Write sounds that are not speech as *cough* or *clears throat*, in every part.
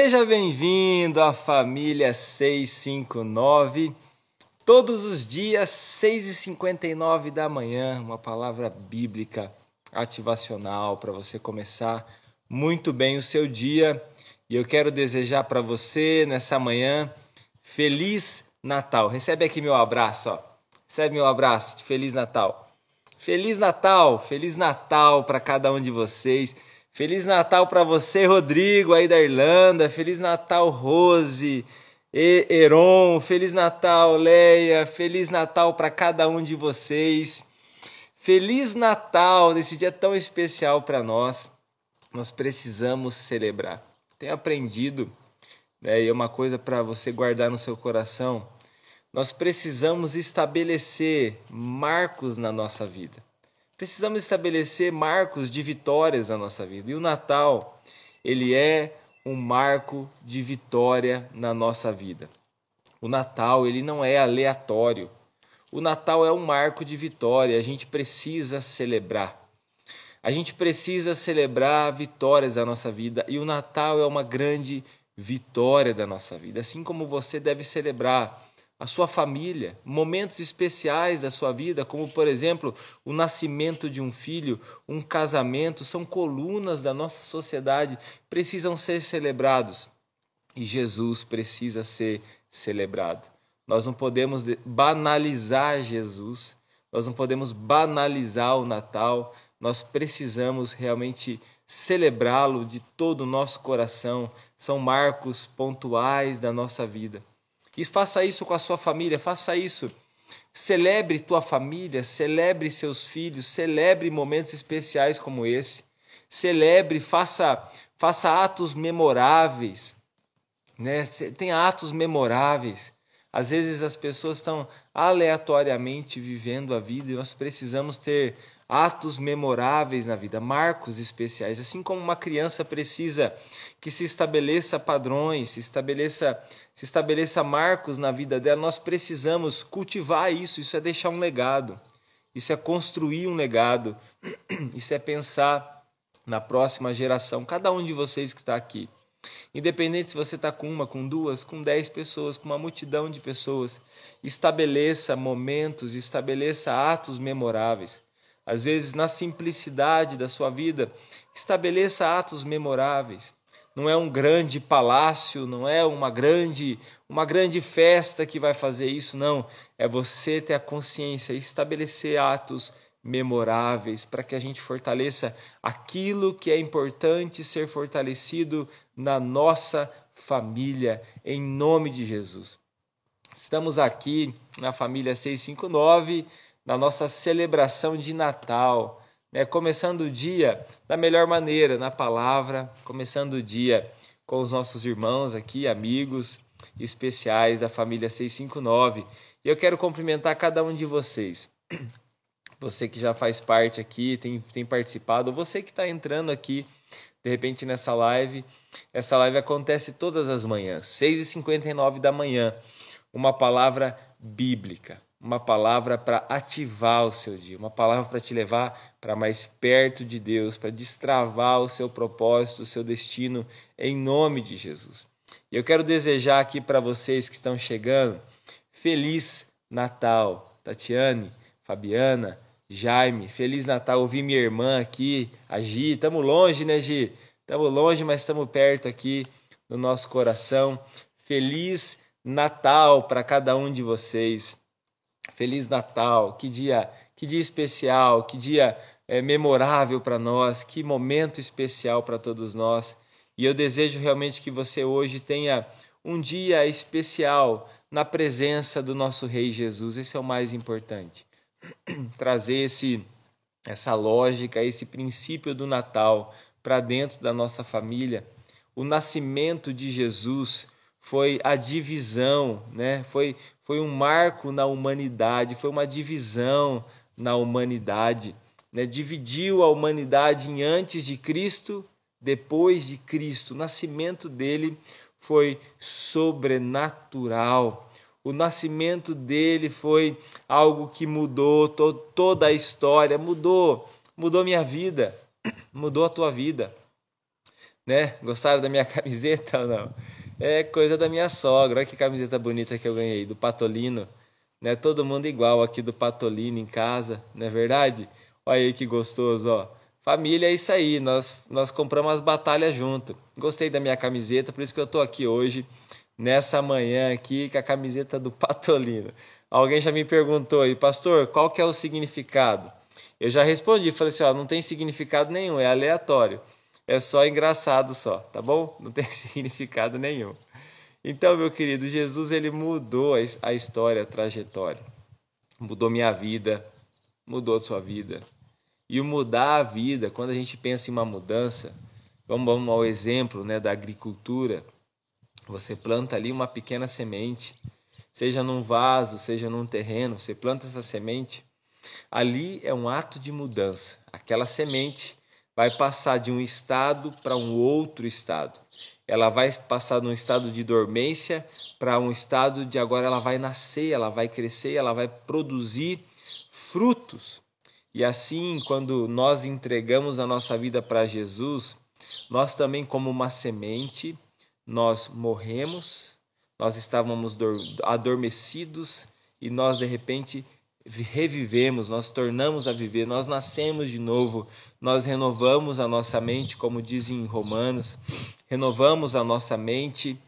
Seja bem-vindo à família 659. Todos os dias, 6h59 da manhã, uma palavra bíblica ativacional para você começar muito bem o seu dia. E eu quero desejar para você nessa manhã Feliz Natal. Recebe aqui meu abraço, ó. Recebe meu abraço de Feliz Natal. Feliz Natal, Feliz Natal para cada um de vocês. Feliz Natal para você, Rodrigo, aí da Irlanda. Feliz Natal, Rose, e Heron. Feliz Natal, Leia. Feliz Natal para cada um de vocês. Feliz Natal nesse dia tão especial para nós. Nós precisamos celebrar. Tenho aprendido, né, e é uma coisa para você guardar no seu coração. Nós precisamos estabelecer marcos na nossa vida. Precisamos estabelecer marcos de vitórias na nossa vida. E o Natal, ele é um marco de vitória na nossa vida. O Natal, ele não é aleatório. O Natal é um marco de vitória, a gente precisa celebrar. A gente precisa celebrar vitórias da nossa vida e o Natal é uma grande vitória da nossa vida, assim como você deve celebrar a sua família, momentos especiais da sua vida, como por exemplo o nascimento de um filho, um casamento, são colunas da nossa sociedade, precisam ser celebrados. E Jesus precisa ser celebrado. Nós não podemos banalizar Jesus, nós não podemos banalizar o Natal, nós precisamos realmente celebrá-lo de todo o nosso coração. São marcos pontuais da nossa vida. E faça isso com a sua família, faça isso. Celebre tua família, celebre seus filhos, celebre momentos especiais como esse. Celebre, faça, faça atos memoráveis. Né? Tenha atos memoráveis. Às vezes as pessoas estão aleatoriamente vivendo a vida e nós precisamos ter atos memoráveis na vida, marcos especiais, assim como uma criança precisa que se estabeleça padrões, se estabeleça, se estabeleça marcos na vida dela, nós precisamos cultivar isso, isso é deixar um legado. Isso é construir um legado. *clears throat* Isso é pensar na próxima geração, cada um de vocês que está aqui. Independente se você está com uma, com duas, com dez pessoas, com uma multidão de pessoas, estabeleça momentos, estabeleça atos memoráveis às vezes na simplicidade da sua vida, estabeleça atos memoráveis. Não é um grande palácio, não é uma grande, uma grande festa que vai fazer isso, não. É você ter a consciência, estabelecer atos memoráveis para que a gente fortaleça aquilo que é importante ser fortalecido na nossa família, em nome de Jesus. Estamos aqui na família 659 na nossa celebração de Natal, né? começando o dia da melhor maneira, na palavra, começando o dia com os nossos irmãos aqui, amigos especiais da família 659. E eu quero cumprimentar cada um de vocês. *clears throat* Você que já faz parte aqui, tem, tem participado, você que está entrando aqui, de repente, nessa live. Essa live acontece todas as manhãs, 6h59 da manhã. Uma palavra bíblica uma palavra para ativar o seu dia, uma palavra para te levar para mais perto de Deus, para destravar o seu propósito, o seu destino, em nome de Jesus. E eu quero desejar aqui para vocês que estão chegando, feliz Natal, Tatiane, Fabiana, Jaime, feliz Natal. Ouvi minha irmã aqui, a Gi, estamos longe, né, Gi? Estamos longe, mas estamos perto aqui no nosso coração. Feliz Natal para cada um de vocês. Feliz Natal, que dia, que dia especial, que dia é, memorável para nós, que momento especial para todos nós. E eu desejo realmente que você hoje tenha um dia especial na presença do nosso Rei Jesus. Esse é o mais importante. *clears throat* Trazer esse, essa lógica, esse princípio do Natal para dentro da nossa família. O nascimento de Jesus foi a divisão, né? foi, foi um marco na humanidade, foi uma divisão na humanidade. Né? Dividiu a humanidade em antes de Cristo, depois de Cristo. O nascimento dele foi sobrenatural. O nascimento dele foi algo que mudou to toda a história, mudou, mudou minha vida, mudou a tua vida. né? Gostaram da minha *laughs* camiseta ou não? É coisa da minha sogra. Olha que camiseta bonita que eu ganhei, do Patolino. Né? Todo mundo igual aqui do Patolino em casa, não é verdade? Olha aí que gostoso, ó. Família é isso aí, nós, nós compramos as batalhas junto. Gostei da minha camiseta, por isso que eu tô aqui hoje, nessa manhã aqui, com a camiseta do Patolino. Alguém já me perguntou aí, pastor, qual que é o significado? Eu já respondi, falei assim, ó, não tem significado nenhum, é aleatório. É só engraçado só, tá bom? Não tem *laughs* significado nenhum. Então, meu querido, Jesus ele mudou a história, a trajetória. Mudou minha vida, mudou sua vida. E o mudar a vida, quando a gente pensa em uma mudança, vamos, vamos ao exemplo né, da agricultura. Você planta ali uma pequena semente, seja num vaso, seja num terreno, você planta essa semente. Ali é um ato de mudança. Aquela semente vai passar de um estado para um outro estado. Ela vai passar de um estado de dormência para um estado de agora ela vai nascer, ela vai crescer, ela vai produzir frutos. E assim, quando nós entregamos a nossa vida para Jesus, nós também, como uma semente, nós morremos, nós estávamos adormecidos e nós de repente revivemos, nós tornamos a viver, nós nascemos de novo, nós renovamos a nossa mente, como dizem em Romanos, renovamos a nossa mente,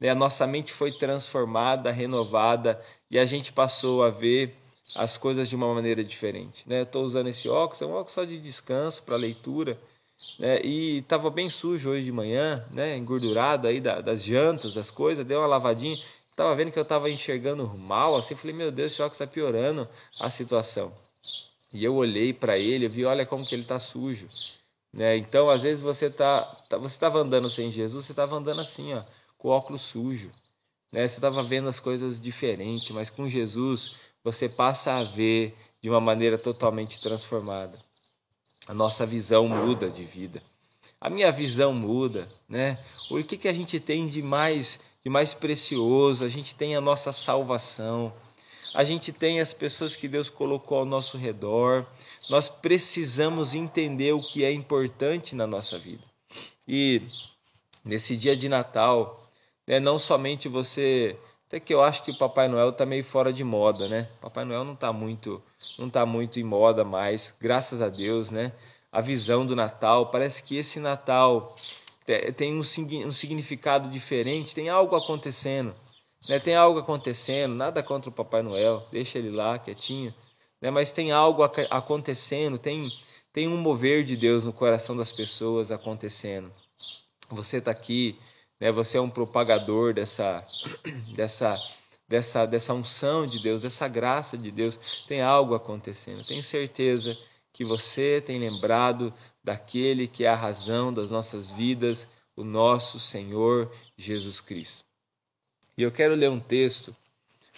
né? a nossa mente foi transformada, renovada e a gente passou a ver as coisas de uma maneira diferente. Né? Estou usando esse óculos, é um óculos só de descanso para leitura. Né? E estava bem sujo hoje de manhã, né? engordurado aí das jantas, das coisas, deu uma lavadinha Tava vendo que eu tava enxergando mal, assim, falei, meu Deus, esse óculos está piorando a situação. E eu olhei para ele, vi, olha como que ele tá sujo. Né? Então, às vezes você tá, tá você estava andando sem Jesus, você estava andando assim, ó, com o óculos sujo. Né? Você estava vendo as coisas diferentes, mas com Jesus você passa a ver de uma maneira totalmente transformada. A nossa visão muda de vida. A minha visão muda, né? O que, que a gente tem de mais mais precioso, a gente tem a nossa salvação, a gente tem as pessoas que Deus colocou ao nosso redor. Nós precisamos entender o que é importante na nossa vida. E nesse dia de Natal, né, não somente você, até que eu acho que o Papai Noel está meio fora de moda, né? Papai Noel não está muito, não tá muito em moda mais, graças a Deus, né? A visão do Natal, parece que esse Natal tem um, um significado diferente, tem algo acontecendo. Né? Tem algo acontecendo, nada contra o Papai Noel, deixa ele lá quietinho. Né? Mas tem algo acontecendo, tem, tem um mover de Deus no coração das pessoas acontecendo. Você está aqui, né? você é um propagador dessa, *clears throat* dessa, dessa, dessa unção de Deus, dessa graça de Deus. Tem algo acontecendo. Tenho certeza que você tem lembrado daquele que é a razão das nossas vidas, o nosso Senhor Jesus Cristo. E eu quero ler um texto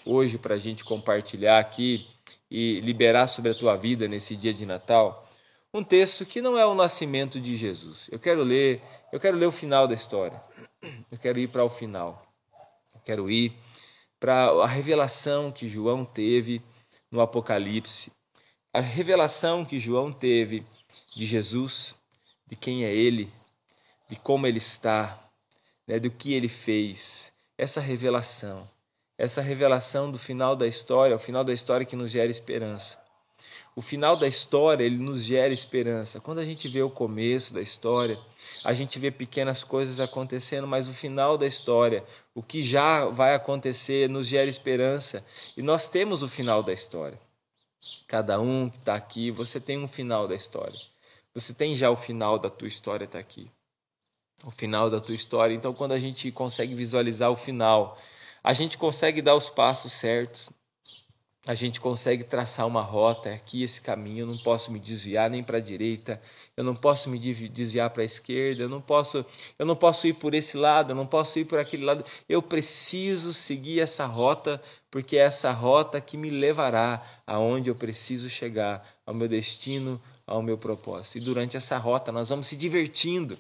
hoje para a gente compartilhar aqui e liberar sobre a tua vida nesse dia de Natal. Um texto que não é o nascimento de Jesus. Eu quero ler, eu quero ler o final da história. Eu quero ir para o final. Eu quero ir para a revelação que João teve no Apocalipse. A revelação que João teve de Jesus, de quem é Ele, de como Ele está, né, do que Ele fez. Essa revelação, essa revelação do final da história, o final da história que nos gera esperança. O final da história, ele nos gera esperança. Quando a gente vê o começo da história, a gente vê pequenas coisas acontecendo, mas o final da história, o que já vai acontecer, nos gera esperança. E nós temos o final da história. Cada um que está aqui, você tem um final da história. Você tem já o final da tua história está aqui. O final da tua história. Então, quando a gente consegue visualizar o final, a gente consegue dar os passos certos. A gente consegue traçar uma rota, é aqui esse caminho, eu não posso me desviar nem para a direita, eu não posso me desviar para a esquerda, eu não posso, eu não posso ir por esse lado, eu não posso ir por aquele lado. Eu preciso seguir essa rota, porque é essa rota que me levará aonde eu preciso chegar, ao meu destino, ao meu propósito. E durante essa rota nós vamos se divertindo.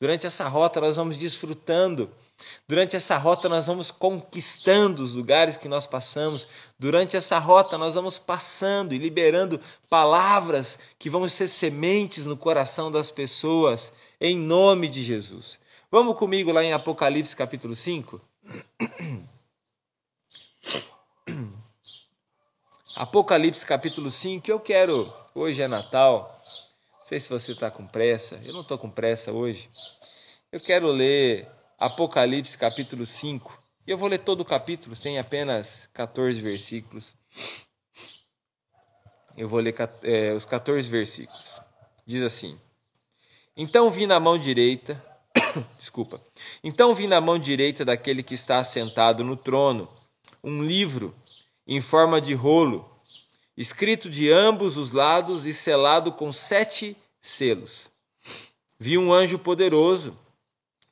Durante essa rota nós vamos desfrutando Durante essa rota, nós vamos conquistando os lugares que nós passamos. Durante essa rota, nós vamos passando e liberando palavras que vão ser sementes no coração das pessoas, em nome de Jesus. Vamos comigo lá em Apocalipse capítulo 5? *coughs* Apocalipse capítulo 5, eu quero. Hoje é Natal. Não sei se você está com pressa. Eu não estou com pressa hoje. Eu quero ler Apocalipse capítulo 5. E eu vou ler todo o capítulo, tem apenas 14 versículos. Eu vou ler é, os 14 versículos. Diz assim: Então vi na mão direita, *coughs* desculpa. Então vi na mão direita daquele que está assentado no trono um livro em forma de rolo, escrito de ambos os lados e selado com sete selos. Vi um anjo poderoso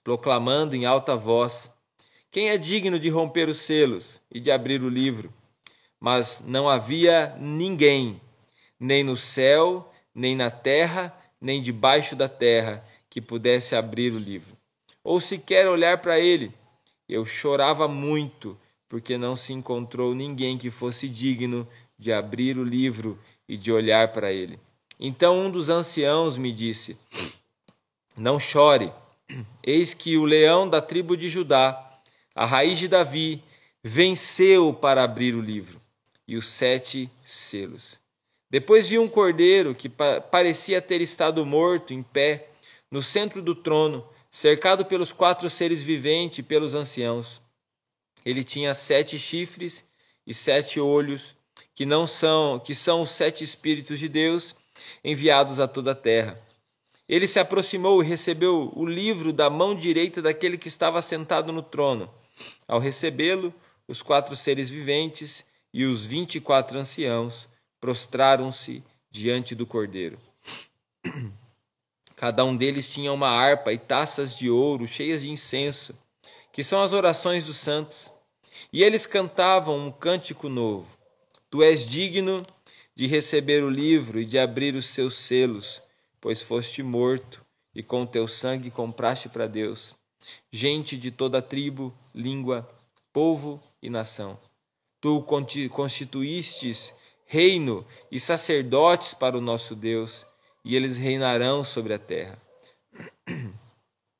proclamando em alta voz: Quem é digno de romper os selos e de abrir o livro? Mas não havia ninguém, nem no céu, nem na terra, nem debaixo da terra, que pudesse abrir o livro, ou sequer olhar para ele. Eu chorava muito, porque não se encontrou ninguém que fosse digno de abrir o livro e de olhar para ele. Então um dos anciãos me disse: Não chore. Eis que o leão da tribo de Judá, a raiz de Davi, venceu para abrir o livro e os sete selos. Depois vi um cordeiro que parecia ter estado morto em pé no centro do trono, cercado pelos quatro seres viventes e pelos anciãos. Ele tinha sete chifres e sete olhos, que não são, que são os sete espíritos de Deus enviados a toda a terra. Ele se aproximou e recebeu o livro da mão direita daquele que estava sentado no trono. Ao recebê-lo, os quatro seres viventes e os vinte e quatro anciãos prostraram-se diante do cordeiro. Cada um deles tinha uma harpa e taças de ouro cheias de incenso, que são as orações dos santos. E eles cantavam um cântico novo. Tu és digno de receber o livro e de abrir os seus selos pois foste morto e com teu sangue compraste para Deus gente de toda tribo, língua, povo e nação. Tu constituístes reino e sacerdotes para o nosso Deus, e eles reinarão sobre a terra.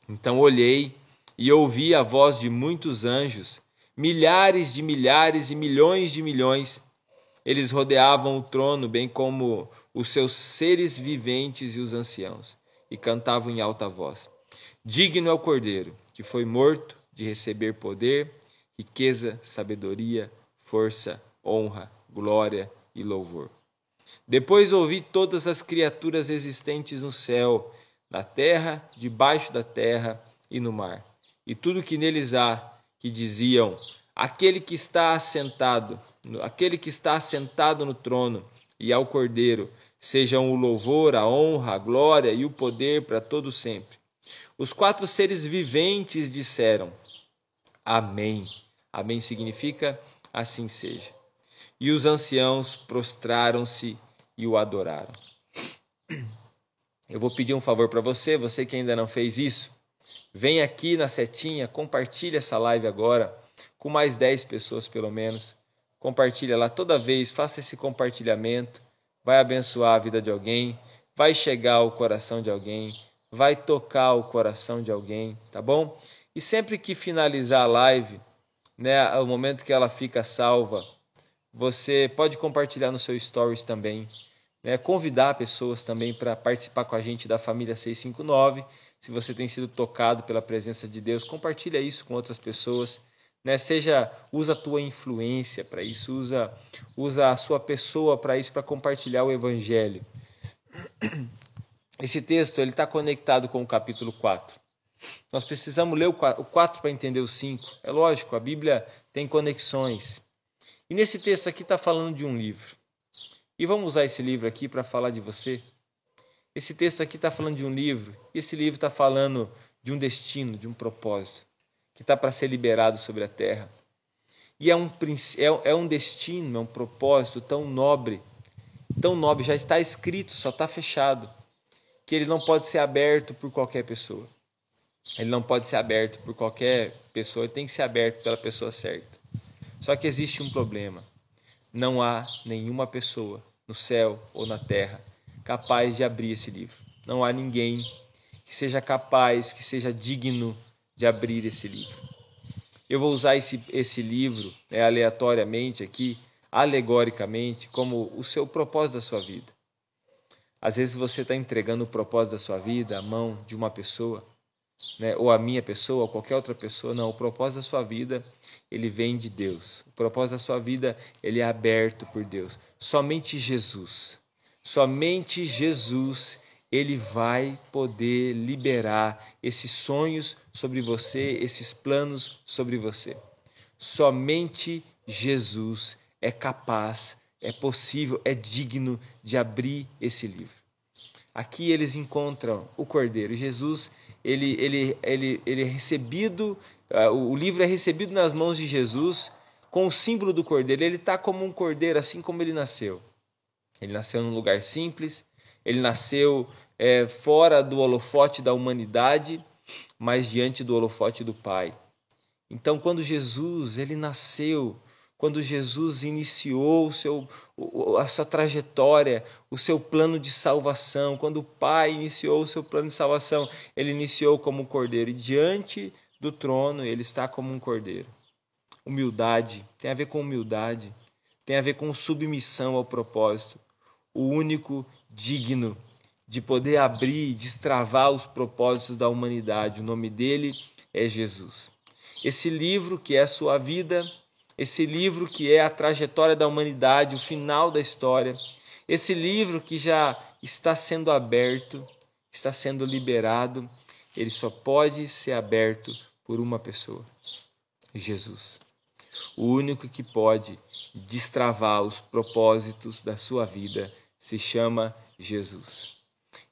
Então olhei e ouvi a voz de muitos anjos, milhares de milhares e milhões de milhões. Eles rodeavam o trono, bem como os seus seres viventes e os anciãos, e cantavam em alta voz: Digno é o Cordeiro, que foi morto de receber poder, riqueza, sabedoria, força, honra, glória e louvor. Depois ouvi todas as criaturas existentes no céu, na terra, debaixo da terra e no mar, e tudo que neles há, que diziam: Aquele que está assentado, aquele que está assentado no trono e ao Cordeiro sejam o louvor, a honra, a glória e o poder para todo sempre. Os quatro seres viventes disseram: Amém. Amém significa assim seja. E os anciãos prostraram-se e o adoraram. Eu vou pedir um favor para você, você que ainda não fez isso, vem aqui na setinha, compartilha essa live agora com mais 10 pessoas pelo menos. Compartilha lá toda vez, faça esse compartilhamento vai abençoar a vida de alguém, vai chegar ao coração de alguém, vai tocar o coração de alguém, tá bom? E sempre que finalizar a live, né, o momento que ela fica salva, você pode compartilhar no seu stories também, né, convidar pessoas também para participar com a gente da família 659. Se você tem sido tocado pela presença de Deus, compartilha isso com outras pessoas né? Seja usa a tua influência para isso, usa usa a sua pessoa para isso, para compartilhar o evangelho. Esse texto ele está conectado com o capítulo 4. Nós precisamos ler o 4 para entender o 5. É lógico, a Bíblia tem conexões. E nesse texto aqui está falando de um livro. E vamos usar esse livro aqui para falar de você. Esse texto aqui está falando de um livro. E esse livro está falando de um destino, de um propósito que está para ser liberado sobre a terra. E é um, é, é um destino, é um propósito tão nobre, tão nobre, já está escrito, só está fechado, que ele não pode ser aberto por qualquer pessoa. ele não pode ser aberto por qualquer pessoa, ele tem que ser aberto pela pessoa certa. Só que existe um problema. Não há nenhuma pessoa no céu ou na terra capaz de abrir esse livro. Não há ninguém que seja capaz, que seja digno de abrir esse livro. Eu vou usar esse, esse livro né, aleatoriamente aqui, alegoricamente, como o seu propósito da sua vida. Às vezes você está entregando o propósito da sua vida à mão de uma pessoa, né, ou a minha pessoa, ou qualquer outra pessoa. Não, o propósito da sua vida, ele vem de Deus. O propósito da sua vida, ele é aberto por Deus. Somente Jesus, somente Jesus, ele vai poder liberar esses sonhos sobre você, esses planos sobre você. Somente Jesus é capaz é possível, é digno de abrir esse livro. Aqui eles encontram o Cordeiro. Jesus, ele, ele, ele, ele é recebido, uh, o livro é recebido nas mãos de Jesus com o símbolo do Cordeiro. Ele está como um Cordeiro, assim como ele nasceu. Ele nasceu num lugar simples, ele nasceu é, fora do holofote da humanidade, mas diante do holofote do Pai. Então, quando Jesus ele nasceu quando Jesus iniciou o seu, a sua trajetória, o seu plano de salvação, quando o Pai iniciou o seu plano de salvação, ele iniciou como um cordeiro e diante do trono ele está como um cordeiro. Humildade tem a ver com humildade, tem a ver com submissão ao propósito. O único digno de poder abrir, destravar os propósitos da humanidade. O nome dele é Jesus. Esse livro que é a sua vida esse livro que é a trajetória da humanidade, o final da história, esse livro que já está sendo aberto, está sendo liberado, ele só pode ser aberto por uma pessoa: Jesus. O único que pode destravar os propósitos da sua vida se chama Jesus.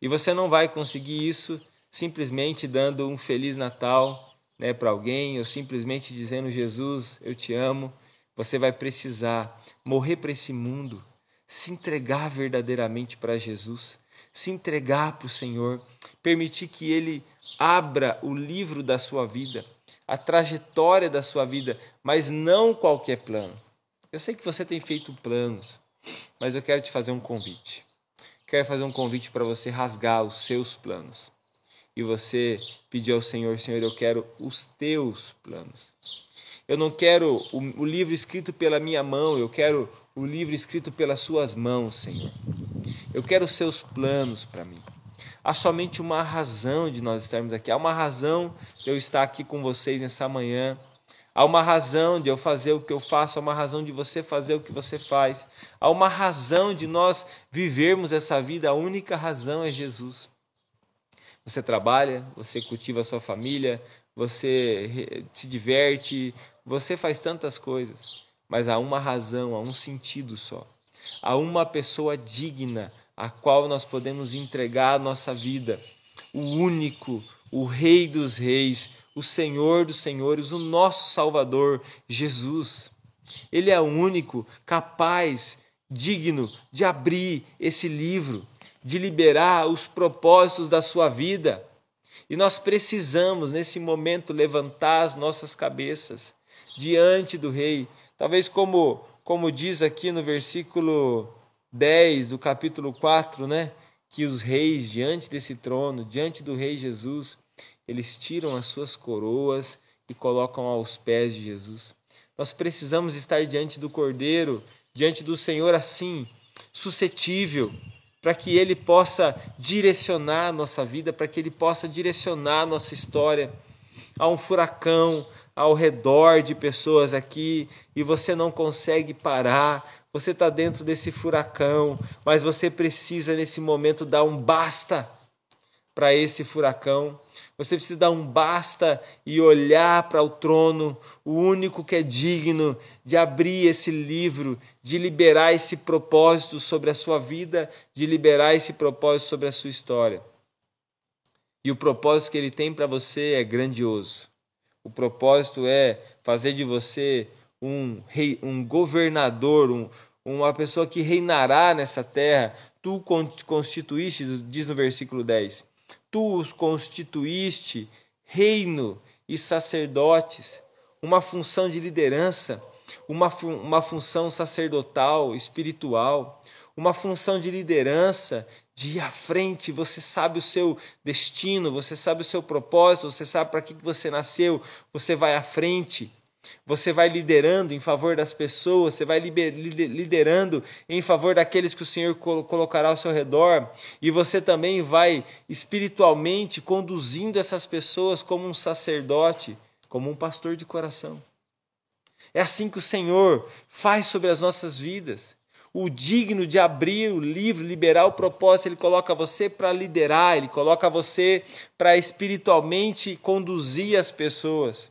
E você não vai conseguir isso simplesmente dando um feliz Natal né, para alguém ou simplesmente dizendo Jesus, eu te amo, você vai precisar morrer para esse mundo, se entregar verdadeiramente para Jesus, se entregar para o Senhor, permitir que Ele abra o livro da sua vida, a trajetória da sua vida, mas não qualquer plano. Eu sei que você tem feito planos, mas eu quero te fazer um convite. Quero fazer um convite para você rasgar os seus planos e você pedir ao Senhor: Senhor, eu quero os teus planos. Eu não quero o, o livro escrito pela minha mão, eu quero o livro escrito pelas suas mãos, Senhor. Eu quero os seus planos para mim. Há somente uma razão de nós estarmos aqui. Há uma razão de eu estar aqui com vocês nessa manhã. Há uma razão de eu fazer o que eu faço, há uma razão de você fazer o que você faz. Há uma razão de nós vivermos essa vida, a única razão é Jesus. Você trabalha, você cultiva a sua família, você se diverte, você faz tantas coisas, mas há uma razão, há um sentido só. Há uma pessoa digna a qual nós podemos entregar a nossa vida. O único, o Rei dos Reis, o Senhor dos Senhores, o nosso Salvador, Jesus. Ele é o único capaz, digno de abrir esse livro de liberar os propósitos da sua vida. E nós precisamos, nesse momento, levantar as nossas cabeças diante do Rei. Talvez, como, como diz aqui no versículo 10 do capítulo 4, né? Que os reis, diante desse trono, diante do Rei Jesus, eles tiram as suas coroas e colocam aos pés de Jesus. Nós precisamos estar diante do Cordeiro, diante do Senhor assim, suscetível para que Ele possa direcionar a nossa vida, para que Ele possa direcionar a nossa história. Há um furacão ao redor de pessoas aqui e você não consegue parar, você está dentro desse furacão, mas você precisa nesse momento dar um basta para esse furacão. Você precisa dar um basta e olhar para o trono, o único que é digno de abrir esse livro, de liberar esse propósito sobre a sua vida, de liberar esse propósito sobre a sua história. E o propósito que ele tem para você é grandioso. O propósito é fazer de você um rei, um governador, um, uma pessoa que reinará nessa terra. Tu constituíste, diz no versículo 10, tu os constituíste reino e sacerdotes, uma função de liderança, uma, uma função sacerdotal, espiritual, uma função de liderança, de ir à frente, você sabe o seu destino, você sabe o seu propósito, você sabe para que você nasceu, você vai à frente. Você vai liderando em favor das pessoas, você vai liderando em favor daqueles que o Senhor colocará ao seu redor, e você também vai espiritualmente conduzindo essas pessoas como um sacerdote, como um pastor de coração. É assim que o Senhor faz sobre as nossas vidas o digno de abrir o livro, liberar o propósito, ele coloca você para liderar, ele coloca você para espiritualmente conduzir as pessoas.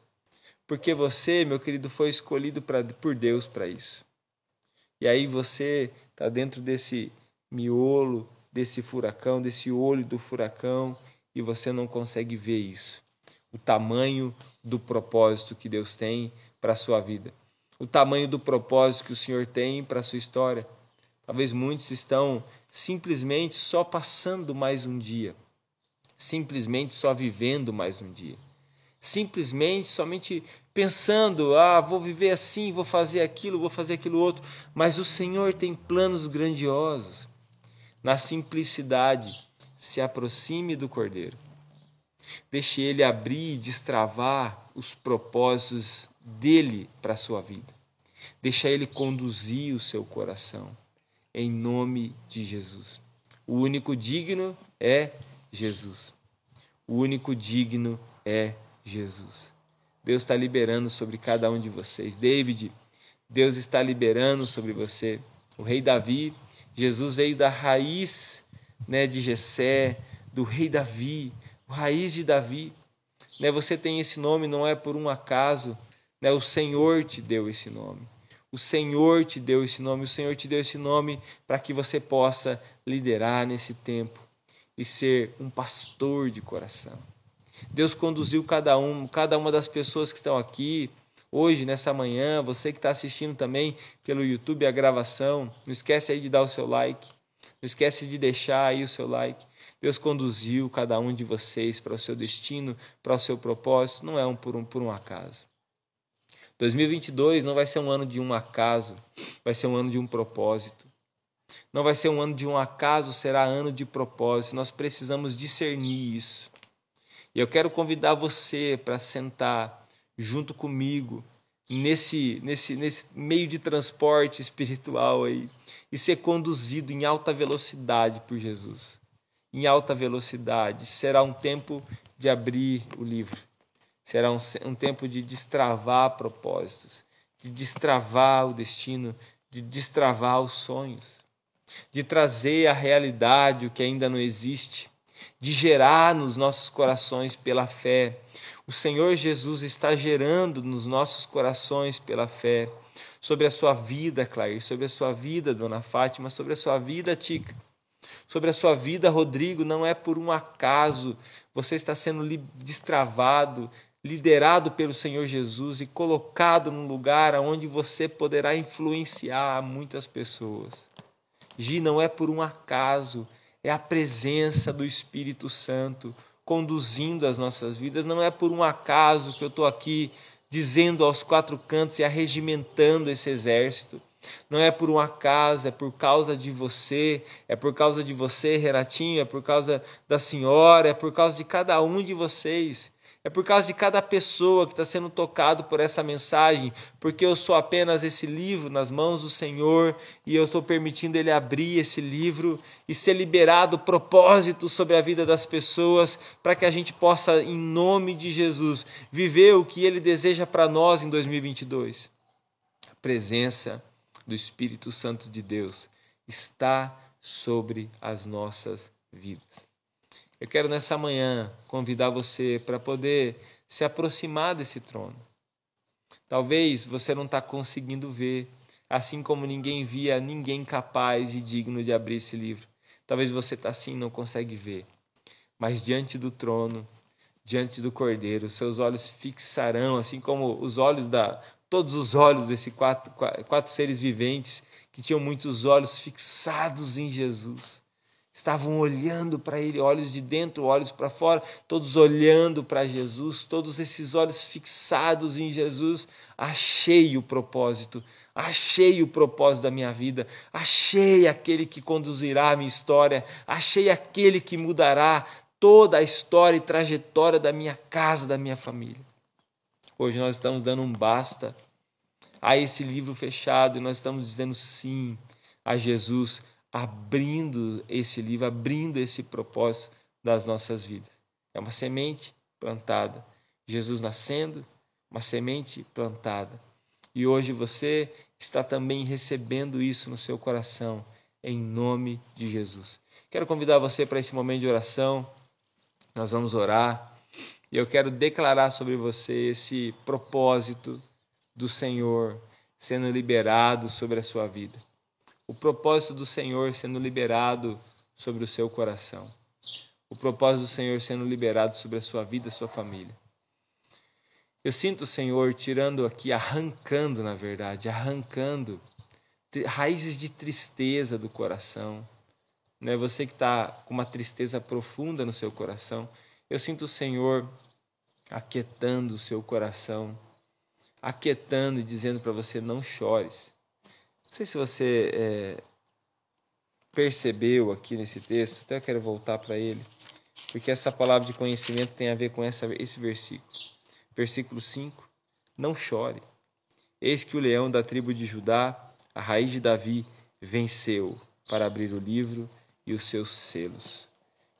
Porque você, meu querido, foi escolhido pra, por Deus para isso. E aí você está dentro desse miolo, desse furacão, desse olho do furacão, e você não consegue ver isso. O tamanho do propósito que Deus tem para a sua vida o tamanho do propósito que o Senhor tem para a sua história. Talvez muitos estão simplesmente só passando mais um dia, simplesmente só vivendo mais um dia, simplesmente somente pensando: ah, vou viver assim, vou fazer aquilo, vou fazer aquilo outro. Mas o Senhor tem planos grandiosos. Na simplicidade, se aproxime do Cordeiro. Deixe ele abrir e destravar os propósitos dele para a sua vida. Deixa ele conduzir o seu coração, em nome de Jesus. O único digno é Jesus. O único digno é Jesus. Deus está liberando sobre cada um de vocês. David, Deus está liberando sobre você. O rei Davi, Jesus veio da raiz né, de Jessé, do rei Davi, raiz de Davi. Né, você tem esse nome não é por um acaso, né? O Senhor te deu esse nome. O Senhor te deu esse nome. O Senhor te deu esse nome para que você possa liderar nesse tempo e ser um pastor de coração. Deus conduziu cada um, cada uma das pessoas que estão aqui hoje nessa manhã, você que está assistindo também pelo YouTube a gravação, não esquece aí de dar o seu like, não esquece de deixar aí o seu like. Deus conduziu cada um de vocês para o seu destino, para o seu propósito, não é um por um por um acaso. 2022 não vai ser um ano de um acaso, vai ser um ano de um propósito. Não vai ser um ano de um acaso, será ano de propósito. Nós precisamos discernir isso. E eu quero convidar você para sentar junto comigo nesse, nesse, nesse meio de transporte espiritual aí e ser conduzido em alta velocidade por Jesus. Em alta velocidade. Será um tempo de abrir o livro Será um, um tempo de destravar propósitos, de destravar o destino, de destravar os sonhos, de trazer à realidade o que ainda não existe, de gerar nos nossos corações pela fé. O Senhor Jesus está gerando nos nossos corações pela fé sobre a sua vida, Clair, sobre a sua vida, Dona Fátima, sobre a sua vida, Tica. Sobre a sua vida, Rodrigo, não é por um acaso. Você está sendo destravado, liderado pelo Senhor Jesus e colocado num lugar onde você poderá influenciar muitas pessoas. Gi não é por um acaso, é a presença do Espírito Santo conduzindo as nossas vidas. Não é por um acaso que eu estou aqui dizendo aos quatro cantos e arregimentando esse exército. Não é por um acaso, é por causa de você, é por causa de você, Renatinho, é por causa da senhora, é por causa de cada um de vocês é por causa de cada pessoa que está sendo tocado por essa mensagem, porque eu sou apenas esse livro nas mãos do Senhor e eu estou permitindo Ele abrir esse livro e ser liberado propósito sobre a vida das pessoas, para que a gente possa, em nome de Jesus, viver o que Ele deseja para nós em 2022. A presença do Espírito Santo de Deus está sobre as nossas vidas. Eu quero nessa manhã convidar você para poder se aproximar desse trono. Talvez você não está conseguindo ver, assim como ninguém via ninguém capaz e digno de abrir esse livro. Talvez você está assim não consegue ver. Mas diante do trono, diante do Cordeiro, seus olhos fixarão, assim como os olhos da todos os olhos desses quatro, quatro seres viventes que tinham muitos olhos fixados em Jesus estavam olhando para ele, olhos de dentro, olhos para fora, todos olhando para Jesus, todos esses olhos fixados em Jesus. Achei o propósito, achei o propósito da minha vida, achei aquele que conduzirá a minha história, achei aquele que mudará toda a história e trajetória da minha casa, da minha família. Hoje nós estamos dando um basta a esse livro fechado e nós estamos dizendo sim a Jesus abrindo esse livro, abrindo esse propósito das nossas vidas. É uma semente plantada. Jesus nascendo, uma semente plantada. E hoje você está também recebendo isso no seu coração, em nome de Jesus. Quero convidar você para esse momento de oração. Nós vamos orar. E eu quero declarar sobre você esse propósito do Senhor sendo liberado sobre a sua vida o propósito do Senhor sendo liberado sobre o seu coração. O propósito do Senhor sendo liberado sobre a sua vida, a sua família. Eu sinto o Senhor tirando aqui, arrancando, na verdade, arrancando raízes de tristeza do coração. Né? Você que está com uma tristeza profunda no seu coração, eu sinto o Senhor aquietando o seu coração, aquietando e dizendo para você: não chores, sei se você é, percebeu aqui nesse texto, até eu quero voltar para ele, porque essa palavra de conhecimento tem a ver com essa, esse versículo. Versículo 5: Não chore. Eis que o leão da tribo de Judá, a raiz de Davi, venceu para abrir o livro e os seus selos.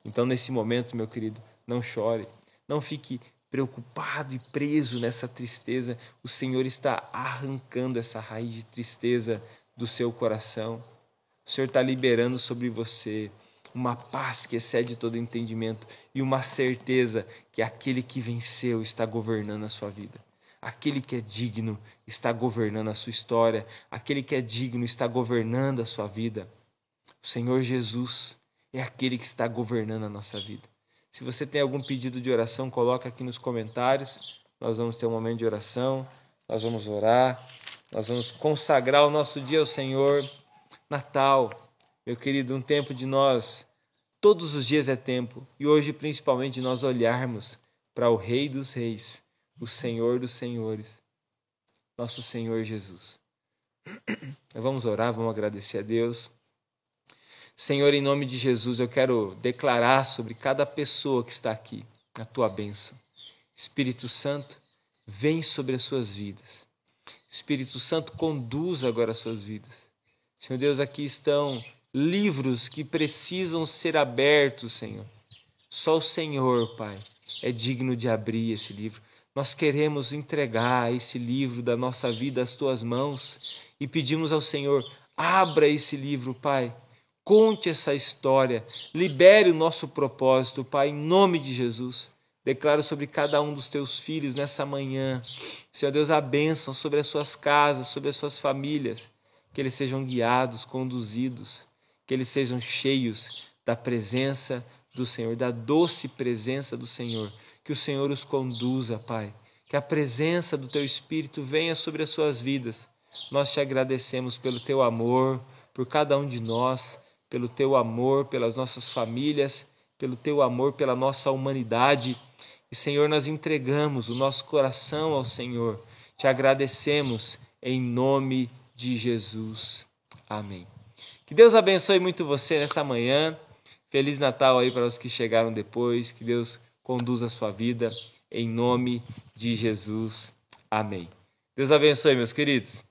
Então, nesse momento, meu querido, não chore, não fique preocupado e preso nessa tristeza, o Senhor está arrancando essa raiz de tristeza do seu coração. O Senhor está liberando sobre você uma paz que excede todo entendimento e uma certeza que aquele que venceu está governando a sua vida. Aquele que é digno está governando a sua história. Aquele que é digno está governando a sua vida. O Senhor Jesus é aquele que está governando a nossa vida. Se você tem algum pedido de oração, coloca aqui nos comentários. Nós vamos ter um momento de oração, nós vamos orar, nós vamos consagrar o nosso dia ao Senhor. Natal, meu querido, um tempo de nós, todos os dias é tempo, e hoje principalmente de nós olharmos para o Rei dos Reis, o Senhor dos Senhores, nosso Senhor Jesus. Vamos orar, vamos agradecer a Deus. Senhor, em nome de Jesus, eu quero declarar sobre cada pessoa que está aqui a tua bênção. Espírito Santo, vem sobre as suas vidas. Espírito Santo, conduz agora as suas vidas. Senhor Deus, aqui estão livros que precisam ser abertos, Senhor. Só o Senhor, Pai, é digno de abrir esse livro. Nós queremos entregar esse livro da nossa vida às tuas mãos e pedimos ao Senhor: abra esse livro, Pai Conte essa história, libere o nosso propósito, Pai, em nome de Jesus. Declaro sobre cada um dos teus filhos nessa manhã, Senhor Deus, a bênção sobre as suas casas, sobre as suas famílias, que eles sejam guiados, conduzidos, que eles sejam cheios da presença do Senhor, da doce presença do Senhor, que o Senhor os conduza, Pai, que a presença do teu Espírito venha sobre as suas vidas. Nós te agradecemos pelo teu amor, por cada um de nós pelo teu amor pelas nossas famílias, pelo teu amor pela nossa humanidade. E, Senhor, nós entregamos o nosso coração ao Senhor. Te agradecemos em nome de Jesus. Amém. Que Deus abençoe muito você nessa manhã. Feliz Natal aí para os que chegaram depois. Que Deus conduza a sua vida em nome de Jesus. Amém. Deus abençoe, meus queridos.